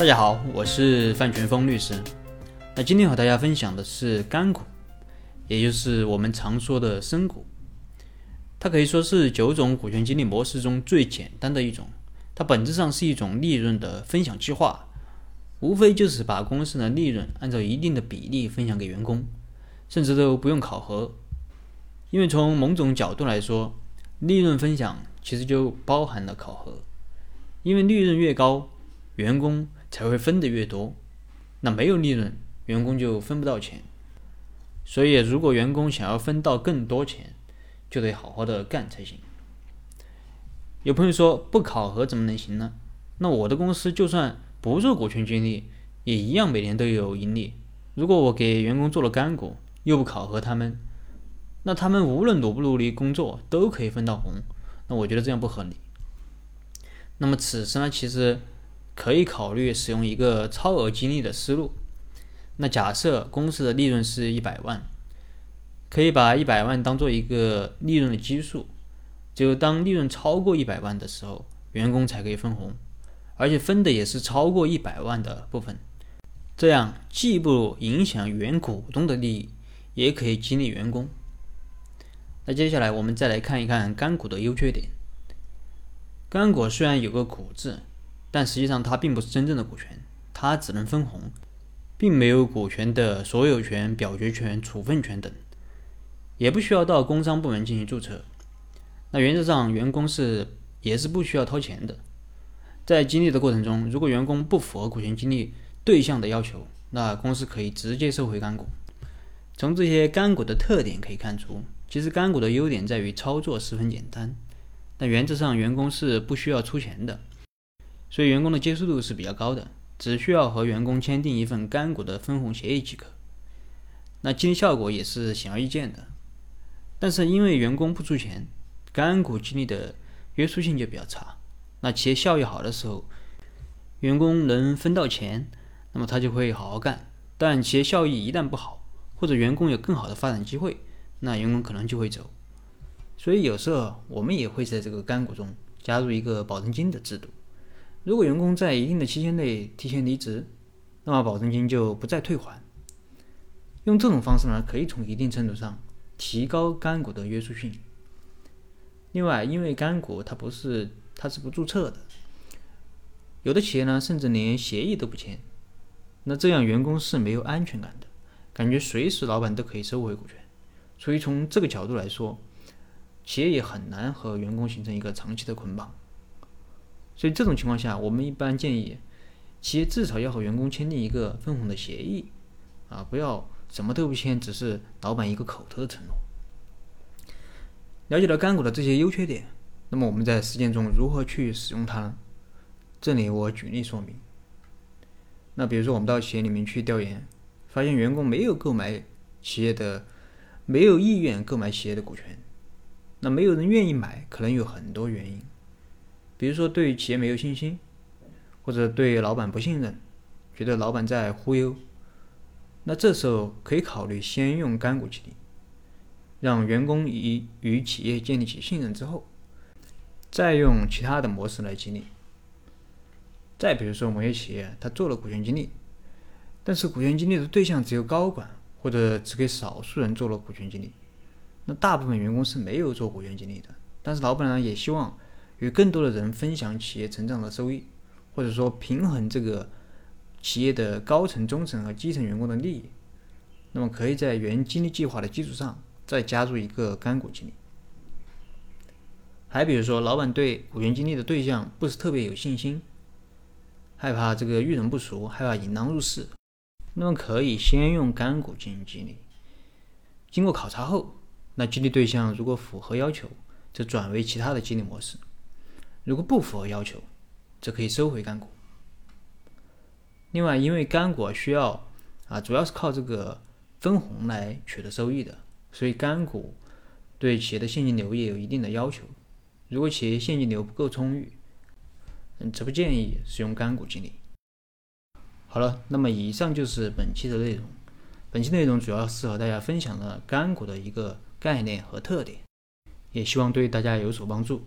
大家好，我是范全峰律师。那今天和大家分享的是干股，也就是我们常说的深股。它可以说是九种股权激励模式中最简单的一种。它本质上是一种利润的分享计划，无非就是把公司的利润按照一定的比例分享给员工，甚至都不用考核。因为从某种角度来说，利润分享其实就包含了考核。因为利润越高，员工才会分得越多。那没有利润，员工就分不到钱。所以，如果员工想要分到更多钱，就得好好的干才行。有朋友说不考核怎么能行呢？那我的公司就算不做股权激励，也一样每年都有盈利。如果我给员工做了干股，又不考核他们，那他们无论努不努力工作，都可以分到红。那我觉得这样不合理。那么此时呢，其实可以考虑使用一个超额激励的思路。那假设公司的利润是一百万，可以把一百万当做一个利润的基数。就当利润超过一百万的时候，员工才可以分红，而且分的也是超过一百万的部分。这样既不影响原股东的利益，也可以激励员工。那接下来我们再来看一看干股的优缺点。干股虽然有个“股”字，但实际上它并不是真正的股权，它只能分红，并没有股权的所有权、表决权、处分权等，也不需要到工商部门进行注册。那原则上，员工是也是不需要掏钱的。在激励的过程中，如果员工不符合股权激励对象的要求，那公司可以直接收回干股。从这些干股的特点可以看出，其实干股的优点在于操作十分简单。但原则上，员工是不需要出钱的，所以员工的接受度是比较高的，只需要和员工签订一份干股的分红协议即可。那激励效果也是显而易见的。但是因为员工不出钱，干股激励的约束性就比较差。那企业效益好的时候，员工能分到钱，那么他就会好好干。但企业效益一旦不好，或者员工有更好的发展机会，那员工可能就会走。所以有时候我们也会在这个干股中加入一个保证金的制度。如果员工在一定的期限内提前离职，那么保证金就不再退还。用这种方式呢，可以从一定程度上提高干股的约束性。另外，因为干股它不是它是不注册的，有的企业呢甚至连协议都不签，那这样员工是没有安全感的，感觉随时老板都可以收回股权。所以从这个角度来说，企业也很难和员工形成一个长期的捆绑。所以这种情况下，我们一般建议企业至少要和员工签订一个分红的协议，啊，不要什么都不签，只是老板一个口头的承诺。了解了干股的这些优缺点，那么我们在实践中如何去使用它呢？这里我举例说明。那比如说，我们到企业里面去调研，发现员工没有购买企业的，没有意愿购买企业的股权。那没有人愿意买，可能有很多原因，比如说对企业没有信心，或者对老板不信任，觉得老板在忽悠。那这时候可以考虑先用干股激励。让员工与与企业建立起信任之后，再用其他的模式来激励。再比如说，某些企业他做了股权激励，但是股权激励的对象只有高管，或者只给少数人做了股权激励，那大部分员工是没有做股权激励的。但是老板呢，也希望与更多的人分享企业成长的收益，或者说平衡这个企业的高层、中层和基层员工的利益。那么可以在原激励计划的基础上。再加入一个干股激励，还比如说，老板对股权激励的对象不是特别有信心，害怕这个遇人不熟，害怕引狼入室，那么可以先用干股进行激励。经过考察后，那激励对象如果符合要求，则转为其他的激励模式；如果不符合要求，则可以收回干股。另外，因为干股需要啊，主要是靠这个分红来取得收益的。所以干股对企业的现金流也有一定的要求。如果企业现金流不够充裕，嗯，则不建议使用干股激励。好了，那么以上就是本期的内容。本期内容主要是和大家分享了干股的一个概念和特点，也希望对大家有所帮助。